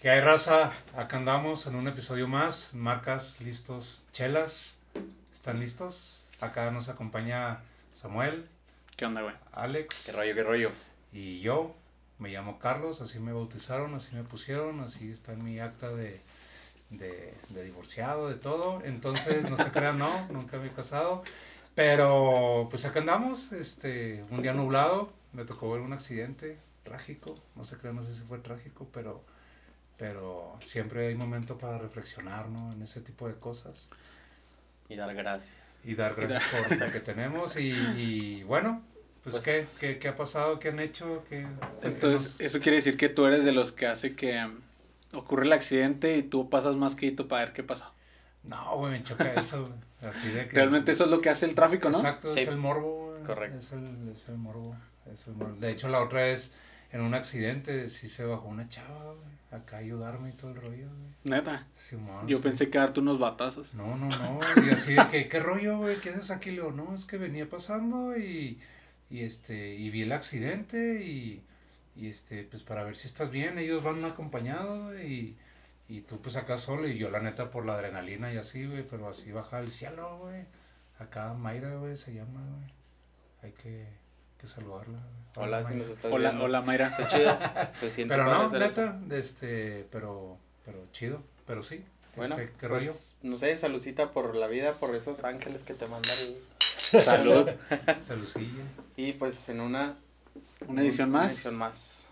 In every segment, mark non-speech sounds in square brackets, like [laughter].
¿Qué hay, raza? Acá andamos en un episodio más. Marcas, listos, chelas. ¿Están listos? Acá nos acompaña Samuel, ¿Qué onda, güey? Alex ¿Qué rollo, qué rollo? y yo. Me llamo Carlos, así me bautizaron, así me pusieron, así está en mi acta de, de, de divorciado, de todo. Entonces, no se crean, no, [laughs] nunca me he casado. Pero, pues acá andamos, este, un día nublado, me tocó ver un accidente trágico, no se crean, no sé si fue trágico, pero, pero siempre hay momento para reflexionar, ¿no? En ese tipo de cosas Y dar gracias. y dar gracias por lo que tenemos y, y bueno, pues, Pues- ¿qué, qué, qué ha pasado? ¿Qué han hecho? ¿Qué, qué Entonces, nos- eso quiere decir que tú eres de los que hace que um, ocurre el accidente y tú pasas más quieto para ver qué pasó. No, güey, me choca eso. Así de que... Realmente eso es lo que hace el tráfico, ¿no? Exacto, Sí. es el morbo. Correcto. Es el, es el morbo, es el morbo. De hecho, la otra vez, en un accidente, sí se bajó una chava, güey, acá ayudarme y todo el rollo, güey. Neta. Simón, Yo sí. pensé que darte unos batazos. No, no, no, y así de que, ¿qué rollo, güey? ¿Qué haces aquí? Le digo, no, es que venía pasando y, y este, y vi el accidente y, y este, pues para ver si estás bien, ellos van acompañados, güey, y, y tú pues acá solo, y yo la neta por la adrenalina y así, güey, pero así baja al cielo, güey. Acá Mayra, güey, se llama, güey. Hay que, que saludarla, güey. Hola, si Mayra. nos estás Hola, viendo. hola Mayra. Está chido. [laughs] Se siente Pero no, neta, este, pero, pero chido, pero sí. Bueno, este, ¿qué pues, rollo? no sé, salucita por la vida, por esos ángeles que te mandan. Salud. [laughs] Salucilla. Y pues en una... Una edición más. edición más.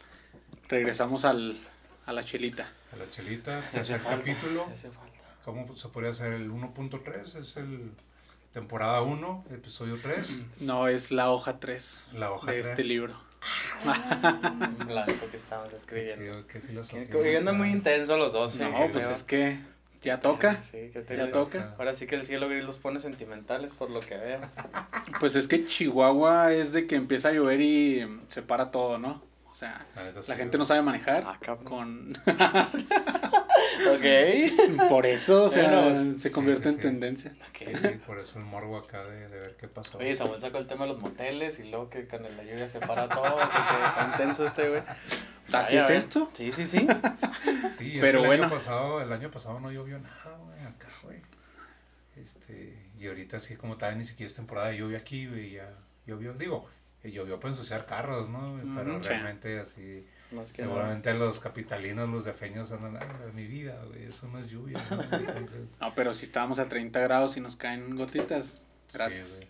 Regresamos al, a la chelita. A la chelita, [laughs] tercer capítulo. hace falta. ¿Cómo se podría hacer el 1.3? Es el temporada 1, episodio 3, No, es la hoja 3 la hoja de 3. este libro. [laughs] Un blanco que estamos Qué escribiendo. chido, qué filosofía. Que- que andan muy intensos los dos. No, pues es que ya toca. Sí, que te Ya toca. Ahora sí que el cielo gris los pone sentimentales por lo que veo. [laughs] Pues es que Chihuahua es de que empieza a llover y se para todo, ¿no? O sea, La, la gente no sabe manejar. Ah, cabrón. Con... [laughs] Ok. [laughs] Por eso, o sea, se sí, convierte sí, en sí. tendencia. Sí, sí, por eso el morbo acá de, de ver qué pasó. Oye, Samuel sacó el tema de los moteles y luego que con la lluvia se para todo. Que, que está intenso este, güey. ¿Así es esto? Sí, sí, sí. Sí, es Pero que el bueno. Año pasado, el año pasado no llovió nada, güey, acá, güey. Este, y ahorita sí, como tal, ni siquiera es temporada de lluvia aquí, güey, ya llovió. Digo, que llovió para ensuciar carros, ¿no? Pero sí. realmente así, Más que seguramente los capitalinos, los defeños andan, ah, mi vida, güey, eso no es lluvia, ¿no? [laughs] Entonces, No, pero si estábamos a 30 grados y nos caen gotitas, gracias. sí.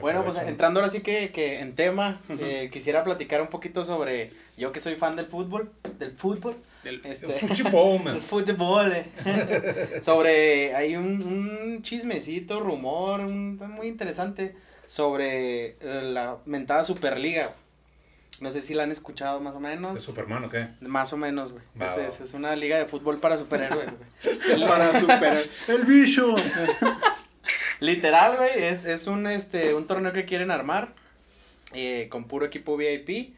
Bueno, pues entrando ahora sí que, que en tema, eh, quisiera platicar un poquito sobre, yo que soy fan del fútbol, del fútbol, Del- este, [laughs] Fútbol, del man. fútbol, eh. [laughs] sobre, hay un, un chismecito, rumor, un, muy interesante sobre eh, la mentada Superliga. No sé si la han escuchado más o menos. ¿De Superman o qué? Más o menos, güey. Es, es- una liga de fútbol para superhéroes, güey. [laughs] Para superar. ¡El bicho! [laughs] Literal, güey, es, es un, este, un torneo que quieren armar eh, con puro equipo VIP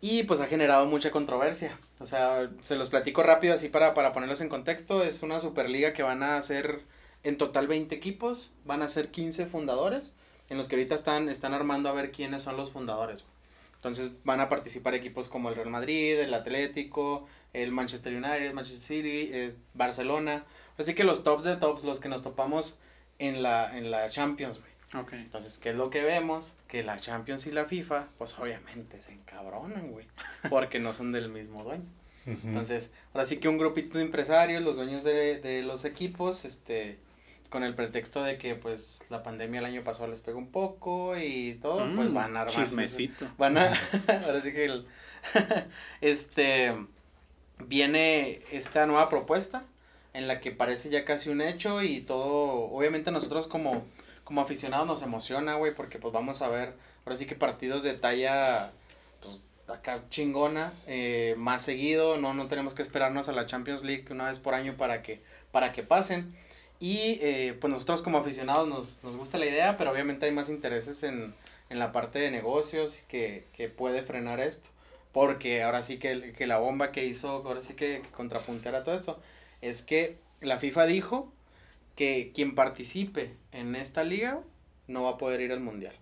y pues ha generado mucha controversia. O sea, se los platico rápido así para, para ponerlos en contexto. Es una superliga que van a hacer en total 20 equipos, van a ser 15 fundadores, en los que ahorita están, están armando a ver quiénes son los fundadores. Entonces van a participar equipos como el Real Madrid, el Atlético, el Manchester United, Manchester City, es Barcelona. Así que los tops de tops, los que nos topamos en la, en la Champions, güey. Ok. Entonces, ¿qué es lo que vemos? Que la Champions y la FIFA, pues obviamente se encabronan, güey. [laughs] Porque no son del mismo dueño. Entonces, ahora sí que un grupito de empresarios, los dueños de, de los equipos, este, con el pretexto de que pues la pandemia el año pasado les pegó un poco y todo, pues Mm, van a armar. Chismecito. Van a, [laughs] ahora sí que el- [laughs] este, viene esta nueva propuesta en la que parece ya casi un hecho y todo, obviamente nosotros como, como aficionados nos emociona, güey, porque pues vamos a ver, ahora sí que partidos de talla, pues acá chingona, eh, más seguido, no, no tenemos que esperarnos a la Champions League una vez por año para que, para que pasen. Y eh, pues nosotros como aficionados nos, nos gusta la idea, pero obviamente hay más intereses en, en la parte de negocios que, que puede frenar esto. Porque ahora sí que, que la bomba que hizo, ahora sí que, que contrapunteara todo esto, es que la FIFA dijo que quien participe en esta liga no va a poder ir al mundial.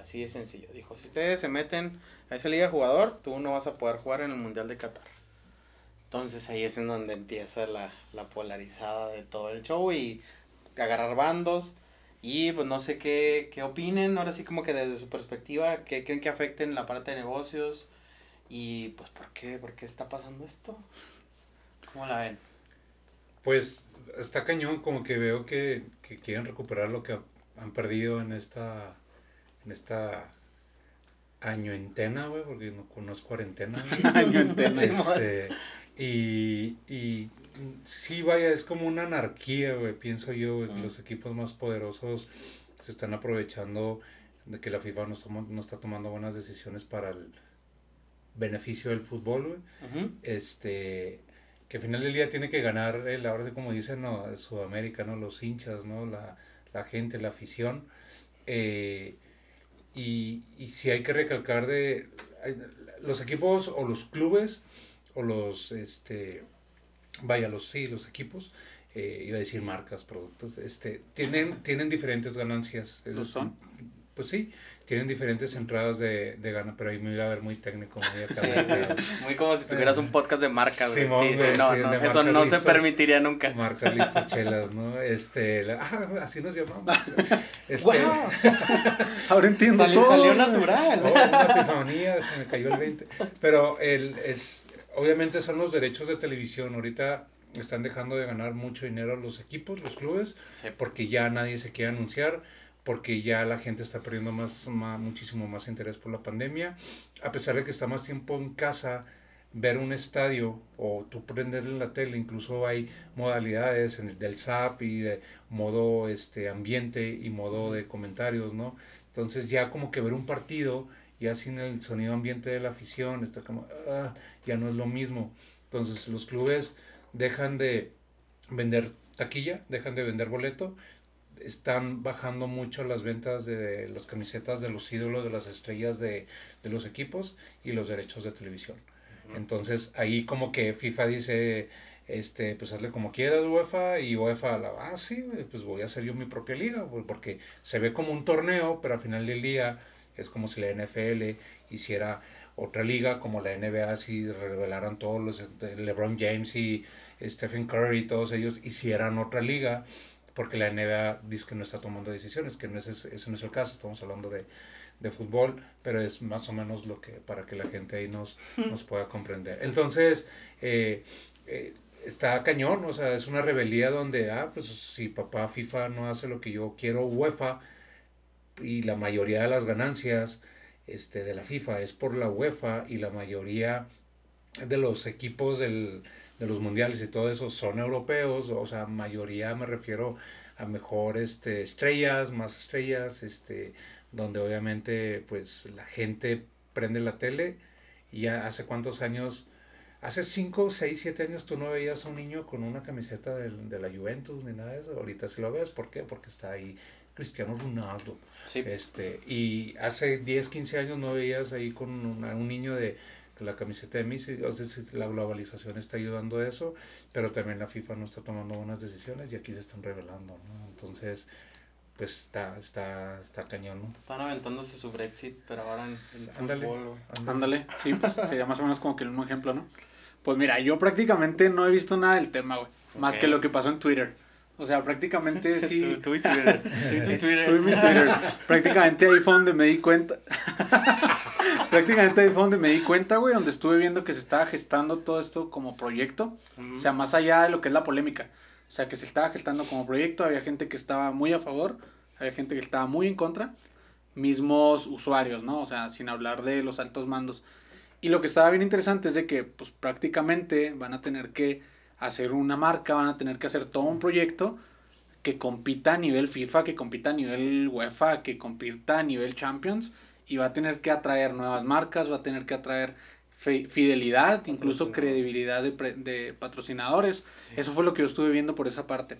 Así de sencillo. Dijo, si ustedes se meten a esa liga de jugador, tú no vas a poder jugar en el Mundial de Qatar. Entonces ahí es en donde empieza la, la polarizada de todo el show y agarrar bandos. Y pues no sé qué, qué opinen, ahora sí como que desde su perspectiva, qué creen que afecten la parte de negocios y pues por qué, por qué está pasando esto. ¿Cómo la ven? Pues está cañón, como que veo que, que quieren recuperar lo que han perdido en esta, en esta añoentena, güey, porque no, no es cuarentena. [laughs] güey. Añoentena. Este, y, y sí, vaya, es como una anarquía, güey, pienso yo, güey, que Mm. los equipos más poderosos se están aprovechando de que la FIFA no, toma- no está tomando buenas decisiones para el beneficio del fútbol, güey. Este, que al final del día tiene que ganar, el, ahora sí como dicen, no, Sudamérica, ¿no? Los hinchas, ¿no? La, la gente, la afición. Eh, y, y si hay que recalcar de los equipos o los clubes o los, este, vaya, los, sí, los equipos, eh, iba a decir marcas, productos, este, tienen, [laughs] tienen diferentes ganancias. ¿Lo son? Pues sí, tienen diferentes entradas de, de gana, pero ahí me iba a ver muy técnico, muy acá, Sí, muy- sí. Muy como si tuvieras un podcast de marca, güey. Simón, Sí, güey, no, sí, no, eso no se permitiría nunca. Marcas listo chelas, ¿no? Este, la- ah, así nos llamamos. [laughs] Este. [laughs] Ahora entiendo Salió, todo. salió natural. oh, una epifanía, se me cayó el 20. Pero el, es, obviamente son los derechos de televisión. Ahorita están dejando de ganar mucho dinero los equipos, los clubes, Sí. porque ya nadie se quiere anunciar, porque ya la gente está perdiendo más, ma- muchísimo más interés por la pandemia. A pesar de que está más tiempo en casa, ver un estadio o tú prenderle la tele, incluso hay modalidades en el del SAP y de modo este ambiente y modo de comentarios, ¿no? Entonces ya como que ver un partido ya sin el sonido ambiente de la afición, está como, ah, ya no es lo mismo. Entonces los clubes dejan de vender taquilla, dejan de vender boleto, están bajando mucho las ventas de las camisetas de los ídolos, de las estrellas de, de los equipos y los derechos de televisión. Entonces ahí como que FIFA dice, este, pues hazle como quieras UEFA y UEFA, la, ah sí, pues voy a hacer yo mi propia liga, güey, porque se ve como un torneo, pero al final del día es como si la NFL hiciera otra liga, como la NBA, si revelaran todos los, LeBron James y Stephen Curry y todos ellos hicieran otra liga, porque la NBA dice que no está tomando decisiones, que no es, ese ese no es el caso, estamos hablando de, de fútbol, pero es más o menos lo que para que la gente ahí nos, nos pueda comprender. Entonces, eh, eh, está cañón, o sea, es una rebeldía donde, ah, pues si papá FIFA no hace lo que yo quiero, UEFA, y la mayoría de las ganancias este, de la FIFA es por la UEFA y la mayoría de los equipos del, de los mundiales y todo eso son europeos, o sea, mayoría me refiero a mejor este, estrellas, más estrellas, este, donde obviamente pues la gente prende la tele y ya hace cuántos años, hace 5, 6, 7 años tú no veías a un niño con una camiseta del- de, la Juventus ni nada de eso, ahorita sí lo ves, ¿por qué? Porque está ahí Cristiano Ronaldo. Sí. Este, y hace 10, 15 años no veías ahí con una- un niño de la camiseta de Messi, o sea, la globalización está ayudando a eso, pero también la FIFA no está tomando buenas decisiones y aquí se están revelando, ¿no? Entonces, pues está, está, está cañón, ¿no? Están aventándose su Brexit, pero ahora en, en Ándale. fútbol, güey. Ándale, sí, pues sería más o menos como que el mismo ejemplo, ¿no? Pues mira, yo prácticamente no he visto nada del tema, güey. Más Ok. que lo que pasó en Twitter. O sea, prácticamente [laughs] sí. Tú, tú y Twitter. Tú y tu Twitter. Mi [laughs] Twitter. Prácticamente ahí fue donde me di cuenta. [laughs] Prácticamente ahí fue donde me di cuenta, güey, donde estuve viendo que se estaba gestando todo esto como proyecto. O sea, más allá de lo que es la polémica. O sea, que se estaba gestando como proyecto, había gente que estaba muy a favor, había gente que estaba muy en contra, mismos usuarios, ¿no? O sea, sin hablar de los altos mandos. Y lo que estaba bien interesante es de que, pues prácticamente van a tener que hacer una marca, van a tener que hacer todo un proyecto que compita a nivel FIFA, que compita a nivel UEFA, que compita a nivel Champions, y va a tener que atraer nuevas marcas, va a tener que atraer fidelidad, incluso credibilidad de, de patrocinadores. Eso fue lo que yo estuve viendo por esa parte.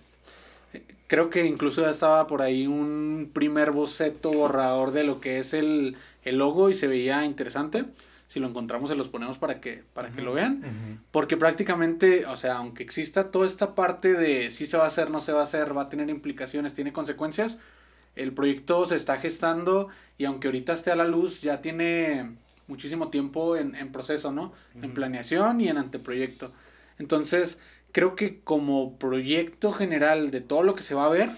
Eh, Creo que incluso ya estaba por ahí un primer boceto borrador de lo que es el, el logo y se veía interesante. Si lo encontramos se los ponemos para que, para que lo vean. Porque prácticamente, o sea, aunque exista toda esta parte de si se va a hacer, no se va a hacer, va a tener implicaciones, tiene consecuencias, el proyecto se está gestando y aunque ahorita esté a la luz, ya tiene muchísimo tiempo en, en proceso, ¿no? En planeación y en anteproyecto. Entonces, creo que como proyecto general de todo lo que se va a ver,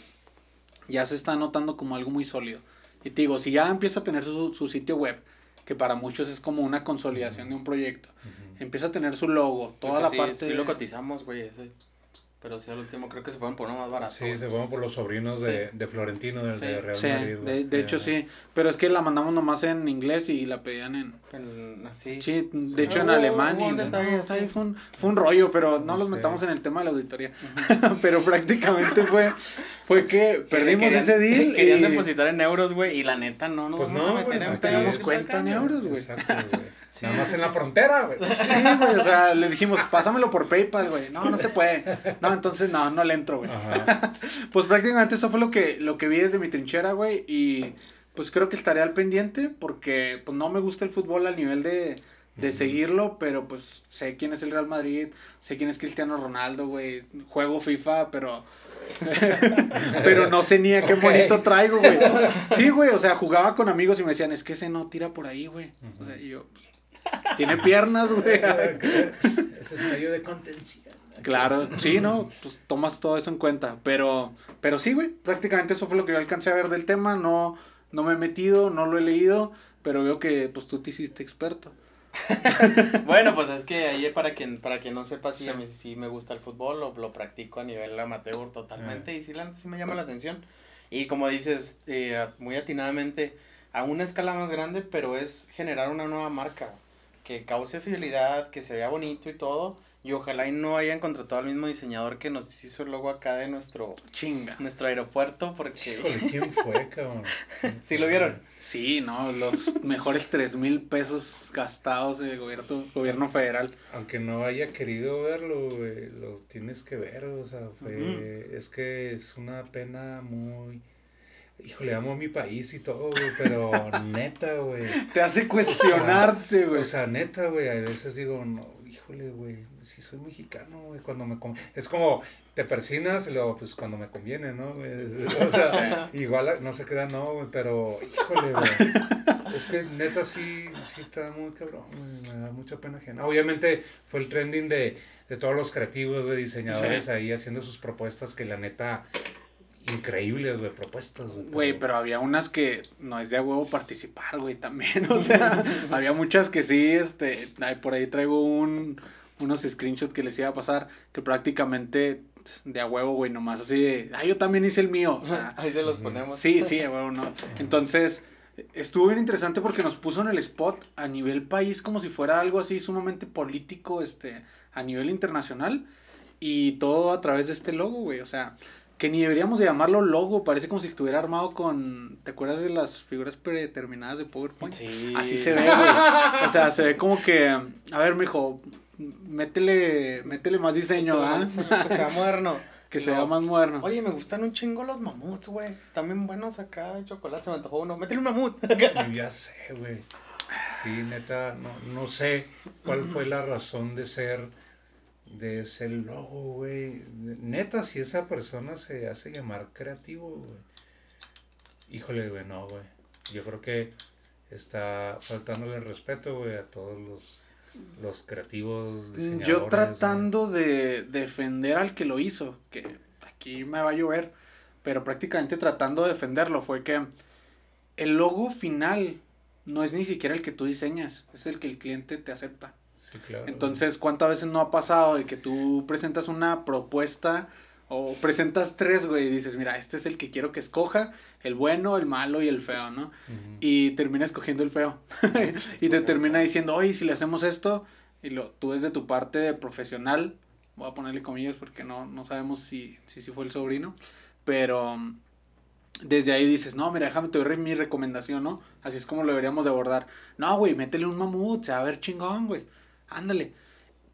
ya se está notando como algo muy sólido. Y te digo, si ya empieza a tener su, su sitio web, que para muchos es como una consolidación de un proyecto, empieza a tener su logo, toda Creo la sí, parte... Sí, lo cotizamos, güey, ese. Pero sí, al último creo que se fueron por uno más barato. Sí, güey. se fueron por los sobrinos de, de Florentino, del Sí. de Real Sí, Madrid. de, güey. de hecho sí, pero es que la mandamos nomás en inglés y la pedían en... En- así. Sí, de hecho en Hubo- alemán hubo y no, o sea, sí. fue, un, fue un rollo, pero no No los sé. metamos en el tema de la auditoría. Ujú. [laughs] pero prácticamente fue, fue que perdimos Querían- ese deal Querían y depositar en euros, güey, y la neta no nos Pues vamos no, a meter güey, en cuenta en euros, güey. Sí, Nada más sí, en la frontera, güey. Sí, güey, o sea, le dijimos, pásamelo por PayPal, güey. No, no se puede. No, entonces no, no le entro, güey. [laughs] Pues prácticamente eso fue lo que, lo que vi desde mi trinchera, güey. Y pues creo que estaré al pendiente porque pues no me gusta el fútbol al nivel de, de seguirlo, pero pues sé quién es el Real Madrid, sé quién es Cristiano Ronaldo, güey. Juego FIFA, pero... [laughs] pero no sé ni a qué Ok. monito traigo, güey. Sí, güey, o sea, jugaba con amigos y me decían, es que ese no tira por ahí, güey. O sea, y yo... Tiene piernas, güey. [laughs] Ese es medio de contención. Claro, sí, ¿no? Pues tomas todo eso en cuenta. Pero, pero sí, güey, prácticamente eso fue lo que yo alcancé a ver del tema. No, no me he metido, no lo he leído, pero veo que pues tú te hiciste experto. [laughs] Bueno, pues es que ahí para quien, para quien no sepa, sí, Sí. a mí sí me gusta el fútbol, lo, lo practico a nivel amateur totalmente Ah. y sí, la sí me llama la atención. Y como dices, eh, muy atinadamente, a una escala más grande, pero es generar una nueva marca que cause fidelidad, que se vea bonito y todo. Y ojalá y no hayan contratado al mismo diseñador que nos hizo el logo acá de nuestro, Chinga. nuestro aeropuerto, porque... ¿quién fue, cabrón? [laughs] ¿Sí lo vieron? Sí, ¿no? Los mejores tres mil pesos gastados del gobierno, gobierno federal. Aunque no haya querido verlo, lo tienes que ver, o sea, fue, Ujú. es que es una pena muy... Híjole, amo a mi país y todo, güey, pero [laughs] neta, güey. Te hace cuestionarte, güey. O sea, neta, güey, a veces digo, no, híjole, güey, si soy mexicano, güey, cuando me... Es como, te persinas y luego, pues, cuando me conviene, ¿no? O sea, [laughs] igual no se queda, no, güey, pero, híjole, güey. Es que neta sí, sí está muy cabrón, güey, me da mucha pena ajena. Obviamente fue el trending de, de todos los creativos, güey, diseñadores Sí. ahí haciendo sus propuestas que la neta, increíbles, güey, propuestas, güey. Güey, pero había unas que no es de a huevo participar, güey, también. [laughs] O sea, [laughs] había muchas que sí, este, ay, por ahí traigo un, unos screenshots que les iba a pasar, que prácticamente de a huevo, güey, nomás así de, ah, yo también hice el mío. O sea, [laughs] Ahí se los ponemos. sí, sí, a huevo, no. Entonces, estuvo bien interesante porque nos puso en el spot a nivel país como si fuera algo así sumamente político, este, a nivel internacional. Y todo a través de este logo, güey. O sea, que ni deberíamos de llamarlo logo, parece como si estuviera armado con, ¿te acuerdas de las figuras predeterminadas de PowerPoint? Sí. Así se ve, güey. O sea, se ve como que, a ver, mijo, métele, métele más diseño, ¿ah? Que sea moderno. [laughs] Que Y sea más moderno. Oye, me gustan un chingo los mamuts, güey. También buenos acá, de chocolate, se me antojó uno. Métele un mamut. [laughs] Ya sé, güey. Sí, neta, no, no sé cuál fue la razón de ser de ese logo, güey. Neta, si esa persona se hace llamar creativo, güey. Híjole, güey, no, güey. Yo creo que está faltándole el respeto, güey, a todos los, los creativos diseñadores. Yo tratando de defender al que lo hizo, que aquí me va a llover, pero prácticamente tratando de defenderlo, fue que el logo final no es ni siquiera el que tú diseñas, es el que el cliente te acepta. Sí, claro. Entonces, ¿cuántas veces no ha pasado de que tú presentas una propuesta o presentas tres, güey, y dices, mira, este es el que quiero que escoja, el bueno, el malo y el feo, ¿no? Y termina escogiendo el feo. [laughs] [laughs] y te termina diciendo, oye, si le hacemos esto, y lo, tú desde tu parte profesional, voy a ponerle comillas porque no, no sabemos si, si, si fue el sobrino, pero um, desde ahí dices, no, mira, déjame te doy mi recomendación, ¿no? Así es como lo deberíamos de abordar. No, güey, métele un mamut, se va a ver chingón, güey. Ándale.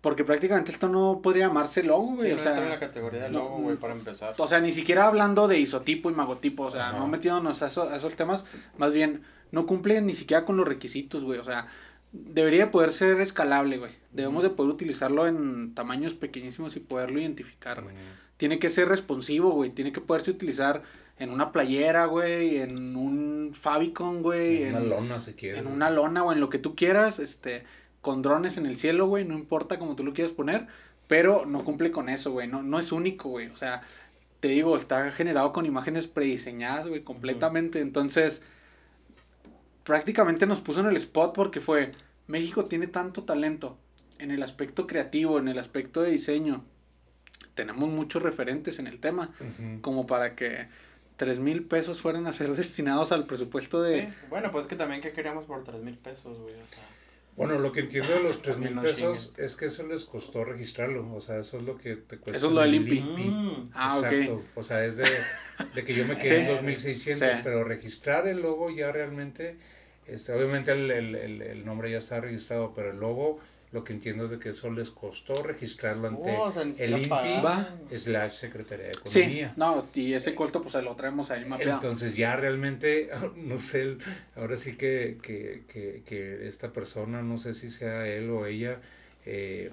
Porque prácticamente esto no podría llamarse logo, güey. Sí, o sea, entra en la categoría de logo, güey, para empezar. o sea, ni siquiera hablando de isotipo y magotipo, o sea, Ajá. no metiéndonos a, eso- a esos temas, más bien, no cumple ni siquiera con los requisitos, güey, o sea, debería poder ser escalable, güey. Debemos de poder utilizarlo en tamaños pequeñísimos y poderlo identificar, güey. Tiene que ser responsivo, güey, tiene que poderse utilizar en una playera, güey, en un Fabicon, güey. En una lona, si quieres. En güey. una lona o en lo que tú quieras, este, con drones en el cielo, güey, no importa como tú lo quieras poner, pero no cumple con eso, güey, no, no es único, güey, o sea, te digo, está generado con imágenes prediseñadas, güey, completamente, entonces, prácticamente nos puso en el spot porque fue, México tiene tanto talento en el aspecto creativo, en el aspecto de diseño, tenemos muchos referentes en el tema, como para que tres mil pesos fueran a ser [laughs] destinados al presupuesto de... Sí, Bueno, pues es que también que queríamos por tres mil pesos, güey. O sea, Bueno, lo que entiendo de los tres mil También no pesos es que eso les costó registrarlo. O sea, eso es lo que te cuesta. Eso es lo del el INPI. Mm. Ah, ok. Exacto. O sea, es de, de que yo me quedé en Sí. 2600, Sí. pero registrar el logo ya realmente, este, obviamente el, el, el, el nombre ya está registrado, pero el logo, lo que entiendo es de que eso les costó registrarlo ante Oh, o sea, el INPI slash Secretaría de Sí, Economía. no, y ese costo pues se lo traemos ahí mapeado. Entonces ya realmente, [laughs] no sé, ahora sí que, que, que, que esta persona, no sé si sea él o ella, eh,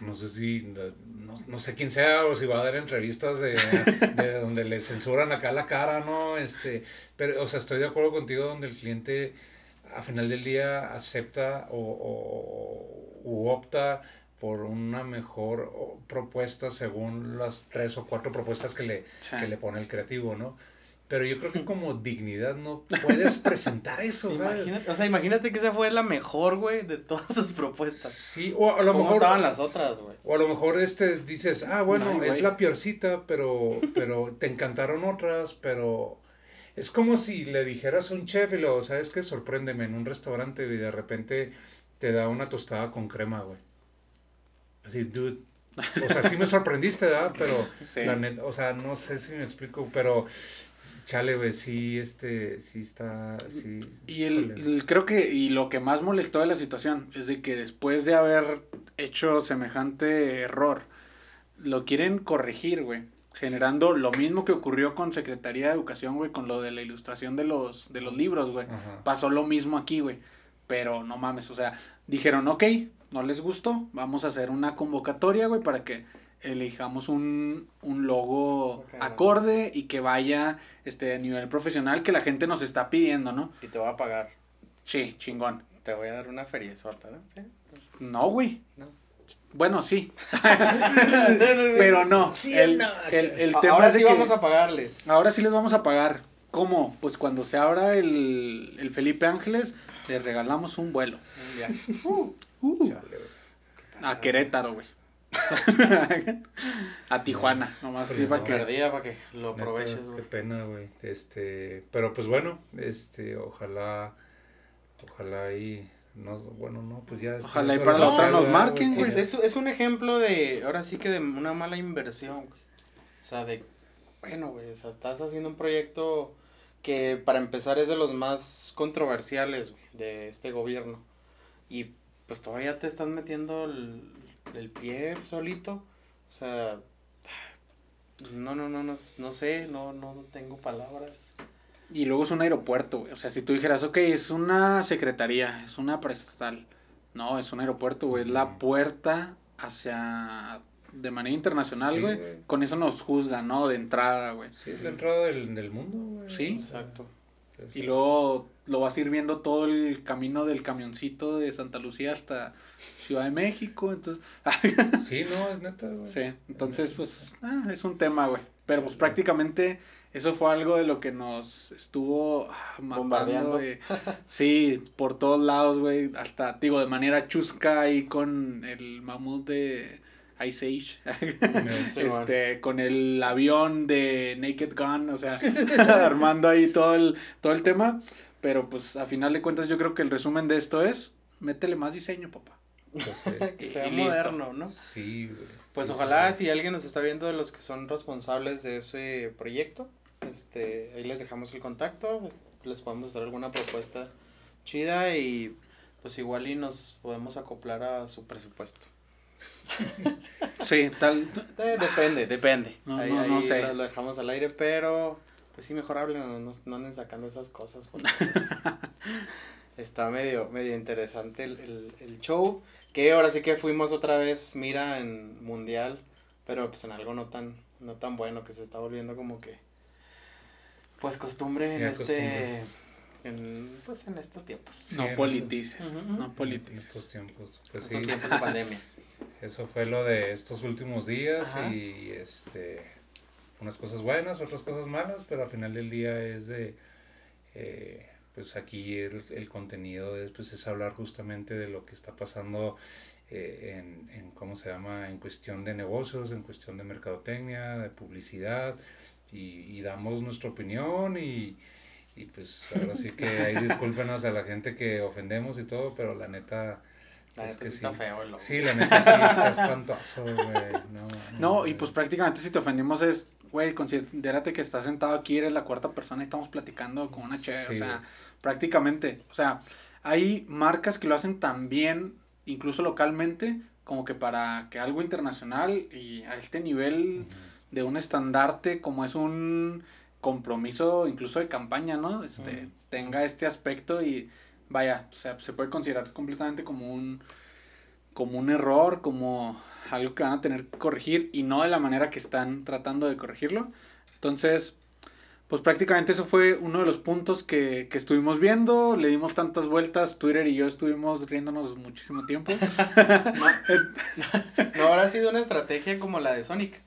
no sé si, no, no sé quién sea o si va a dar entrevistas de, [laughs] de donde le censuran acá la cara, ¿no? Este, pero, o sea, estoy de acuerdo contigo donde el cliente a final del día acepta o, o- u opta por una mejor propuesta según las tres o cuatro propuestas que le, Sí. que le pone el creativo, ¿no? Pero yo creo que como [laughs] dignidad no puedes presentar eso. Imagínate, o sea, imagínate que esa fue la mejor, güey, de todas sus propuestas. Sí, o a lo ¿Cómo mejor estaban las otras, güey? o a lo mejor este dices, ah, bueno, es la peorcita, pero pero te encantaron otras, pero es como si le dijeras a un chef y luego, ¿sabes qué? Sorpréndeme en un restaurante y de repente te da una tostada con crema, güey. Así, dude. O sea, sí me sorprendiste, ¿verdad? Pero [laughs] Sí. la neta, o sea, no sé si me explico, pero chale, güey, sí, este, sí está, sí. Y el, el- creo que y lo que más molestó de la situación es de que después de haber hecho semejante error, lo quieren corregir, güey, generando lo mismo que ocurrió con Secretaría de Educación, güey, con lo de la ilustración de los de los libros, güey. Ajá. Pasó lo mismo aquí, güey. Pero no mames, o sea, dijeron, ok, no les gustó, vamos a hacer una convocatoria, güey, para que elijamos un, un logo acorde y que vaya este, a nivel profesional que la gente nos está pidiendo, ¿no? Y te voy a pagar. Sí, chingón. Te voy a dar una feria ¿no? Sí. No, güey. No. Bueno, sí, [laughs] [laughs] pero no. Sí, el, no. el- el tema Ahora es de sí que- vamos a pagarles. Ahora sí les vamos a pagar. ¿Cómo? Pues cuando se abra el, el Felipe Ángeles, les regalamos un vuelo. Ya. [laughs] Uh, Chale, güey. a Querétaro, güey. a Tijuana, nomás sí, para no. que... Perdida para que lo aproveches, Qué güey. pena, güey. Este, pero pues bueno, este, ojalá, ojalá y no, bueno, no, pues ya. después Ojalá y para la otra nos güey, marquen, Es, es, es un ejemplo de, ahora sí que de una mala inversión, güey. O sea, de, bueno, güey, o sea, estás haciendo un proyecto que para empezar es de los más controversiales, güey, de este gobierno. Y pues todavía te estás metiendo el, el pie solito. O sea, no, no, no, no, no sé, no, no tengo palabras. Y luego es un aeropuerto, güey. O sea, si tú dijeras, ok, es una secretaría, es una prestatal. No, es un aeropuerto, güey. Es la puerta hacia... De manera internacional, Sí, güey. güey. Con eso nos juzgan, ¿no? De entrada, güey. Sí, es la entrada del, del mundo, güey. Sí. Exacto. Y luego lo vas a ir viendo todo el camino del camioncito de Santa Lucía hasta Ciudad de México. Entonces, [laughs] Sí, no, es neta, güey. sí, entonces pues ah, es un tema, güey. Pero pues prácticamente eso fue algo de lo que nos estuvo ah, matando, Bombardeando. de- sí, por todos lados, güey. Hasta, digo, de manera chusca ahí con el mamut de Ice Age. Sí, [laughs] este, con el avión de Naked Gun, o sea, [laughs] armando ahí todo el, todo el tema. Pero pues a final de cuentas yo creo que el resumen de esto es, métele más diseño, papá. Pues, sí. [laughs] Que sea listo. moderno, ¿no? Sí, güey. Pues Sí, ojalá sí. si alguien nos está viendo de los que son responsables de ese proyecto, este, ahí les dejamos el contacto, pues, les podemos dar alguna propuesta chida y pues igual y nos podemos acoplar a su presupuesto. [laughs] Sí, tal. Eh, depende, depende. No, ahí no, no ahí sé. Lo, lo dejamos al aire, pero pues sí, mejor hablen, no, no- no anden sacando esas cosas. porque, pues, [laughs] está medio, medio interesante el, el- el show. Que ahora sí que fuimos otra vez, mira, en mundial, pero pues en algo no tan, no tan bueno, que se está volviendo como que Pues costumbre en Ya este... costumbre. En, pues en estos tiempos. Sí, no en politices, no En politices. estos tiempos. Pues estos sí, tiempos de pandemia. [laughs] eso fue lo de estos últimos días Ajá. y este unas cosas buenas, otras cosas malas, pero al final del día es de eh, pues aquí el, el contenido es pues es hablar justamente de lo que está pasando eh, en, en cómo se llama en cuestión de negocios, en cuestión de mercadotecnia, de publicidad y, y damos nuestra opinión y, y pues ahora sí que ahí [laughs] discúlpenos a la gente que ofendemos y todo, pero la neta La es neta que sí está feo el logo. Sí, la neta sí está [laughs] espantoso, güey. No, No, y pues prácticamente si te ofendimos es, güey, considérate que estás sentado aquí, eres la cuarta persona y estamos platicando con una chévere, Sí, o sea, prácticamente, o sea, hay marcas que lo hacen tan bien, incluso localmente, como que para que algo internacional y a este nivel de un estandarte como es un compromiso incluso de campaña, ¿no? Este, tenga este aspecto y vaya, o sea, se puede considerar completamente como un como un error, como algo que van a tener que corregir y no de la manera que están tratando de corregirlo. Entonces, pues prácticamente eso fue uno de los puntos que, que estuvimos viendo, le dimos tantas vueltas, Twitter y yo estuvimos riéndonos muchísimo tiempo. [laughs] [laughs] No habrá sido una estrategia como la de Sonic.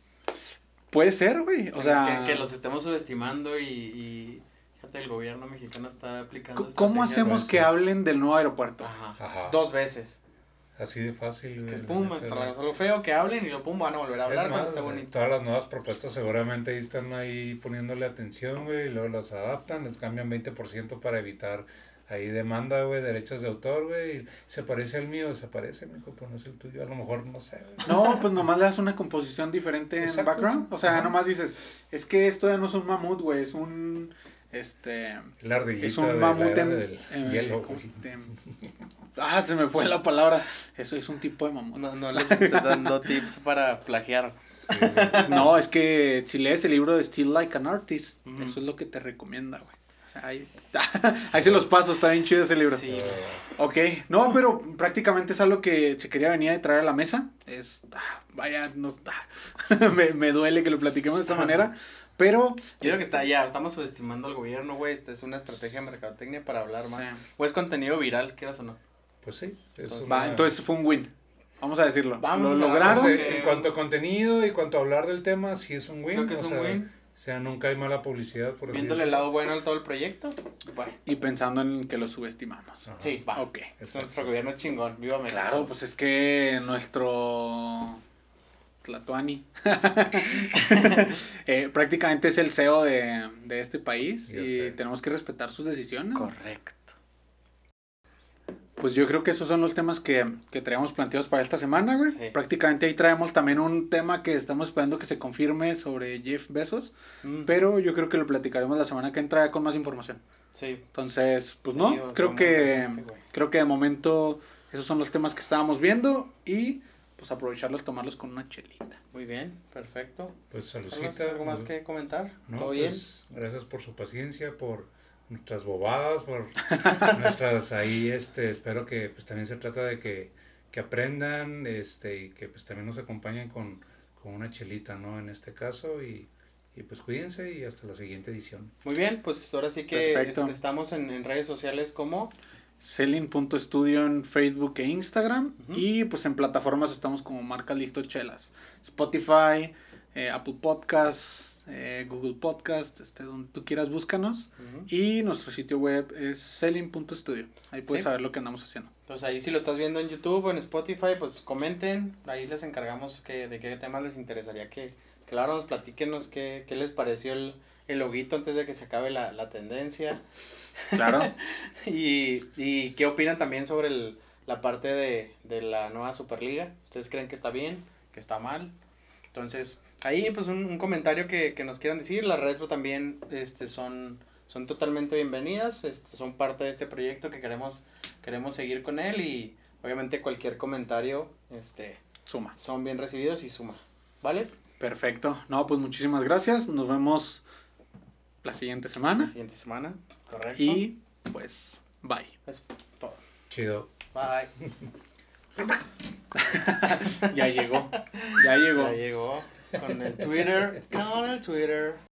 Puede ser, güey, o sea... que, que los estemos subestimando y, y fíjate, el gobierno mexicano está aplicando. ¿Cómo hacemos que hablen del nuevo aeropuerto? Ajá. Ajá. Dos veces. Así de fácil. Que es pum, güey. algo feo, que hablen y lo pum, van a volver a hablar Es cuando más, esté bonito. Todas las nuevas propuestas seguramente ahí están ahí poniéndole atención, güey, y luego las adaptan, les cambian 20% para evitar ahí demanda, güey, derechos de autor, güey, y se parece al mío, se parece, mijo, pero no es el tuyo, a lo mejor, no sé, güey. No, pues nomás le das una composición diferente en Exacto. background. O sea, Ajá. nomás dices, es que esto ya no es un mamut, güey, es un... Este... La Es un mamut en... del eh, hielo, ¿cómo güey. se- Ah, se me fue la palabra. Eso es un tipo de mamut. No, no les estés dando [laughs] tips para plagiar. Sí. No, es que si lees el libro de Still Like an Artist, eso es lo que te recomienda, güey. O sea, ahí, [laughs] ahí se los paso, está bien chido ese libro. Sí. Ok, no, pero prácticamente es algo que se quería venir a traer a la mesa. Es, ah, vaya, nos, ah, [laughs] me, me duele que lo platiquemos de esta manera, pero... Yo creo que está ya, estamos subestimando al gobierno, güey. Esta es una estrategia de mercadotecnia para hablar más. Sí. O es contenido viral, quieras o no. Pues sí, es Entonces, una- Va, entonces fue un win. Vamos a decirlo. Vamos lo lograron. En cuanto a contenido y cuanto a hablar del tema, sí es un win. Creo que es o un sea, win. O sea, nunca hay mala publicidad, por Viéndole el lado bueno al todo el proyecto. Bueno, Y pensando en que lo subestimamos. Ajá. sí, va. Ok. Nuestro gobierno es chingón. Viva México. Claro, pues es que nuestro Tlatuani [laughs] eh, prácticamente es el CEO de, de este país y sé. tenemos que respetar sus decisiones. Correcto. Pues yo creo que esos son los temas que, que traemos planteados para esta semana, güey. Sí. Prácticamente ahí traemos también un tema que estamos esperando que se confirme sobre Jeff Bezos, Mm, pero yo creo que lo platicaremos la semana que entra con más información. Sí. Entonces, pues Sí, no, creo que creo que de momento esos son los temas que estábamos viendo y pues aprovecharlos, tomarlos con una chelita. Muy bien, perfecto. Pues saludcita. ¿Algo más que comentar? No, ¿Todo bien? pues, Gracias por su paciencia, por nuestras bobadas, por [laughs] nuestras ahí, este, espero que pues también se trata de que, que aprendan, este, y que pues también nos acompañen con, con una chelita, ¿no? En este caso, y, y pues cuídense y hasta la siguiente edición. Muy bien, pues ahora sí que Perfecto. estamos en, en redes sociales como Selling.studio en Facebook e Instagram y pues en plataformas estamos como marca Listo Chelas. Spotify, eh, Apple Podcasts, eh, Google Podcast, este, donde tú quieras búscanos. Y nuestro sitio web es selling.studio. Ahí puedes Sí. saber lo que andamos haciendo. Pues ahí si lo estás viendo en YouTube o en Spotify, pues comenten, ahí les encargamos que, de qué temas les interesaría que, habláramos, platíquenos qué, qué les pareció el, el loguito antes de que se acabe la, la tendencia Claro. [laughs] y, y qué opinan también sobre el, la parte de, de la nueva Superliga. ¿Ustedes creen que está bien, que está mal? Entonces, ahí pues un, un comentario que, que nos quieran decir, las retro también este, son, son totalmente bienvenidas, este, son parte de este proyecto que queremos, queremos seguir con él y obviamente cualquier comentario este, Suma. son bien recibidos y suma, ¿vale? Perfecto. No, pues muchísimas gracias. Nos vemos la siguiente La semana. siguiente semana, correcto. Y pues, bye. es todo. Chido. Bye. [laughs] Ya llegó. Ya llegó. Ya llegó con el Twitter, con el Twitter.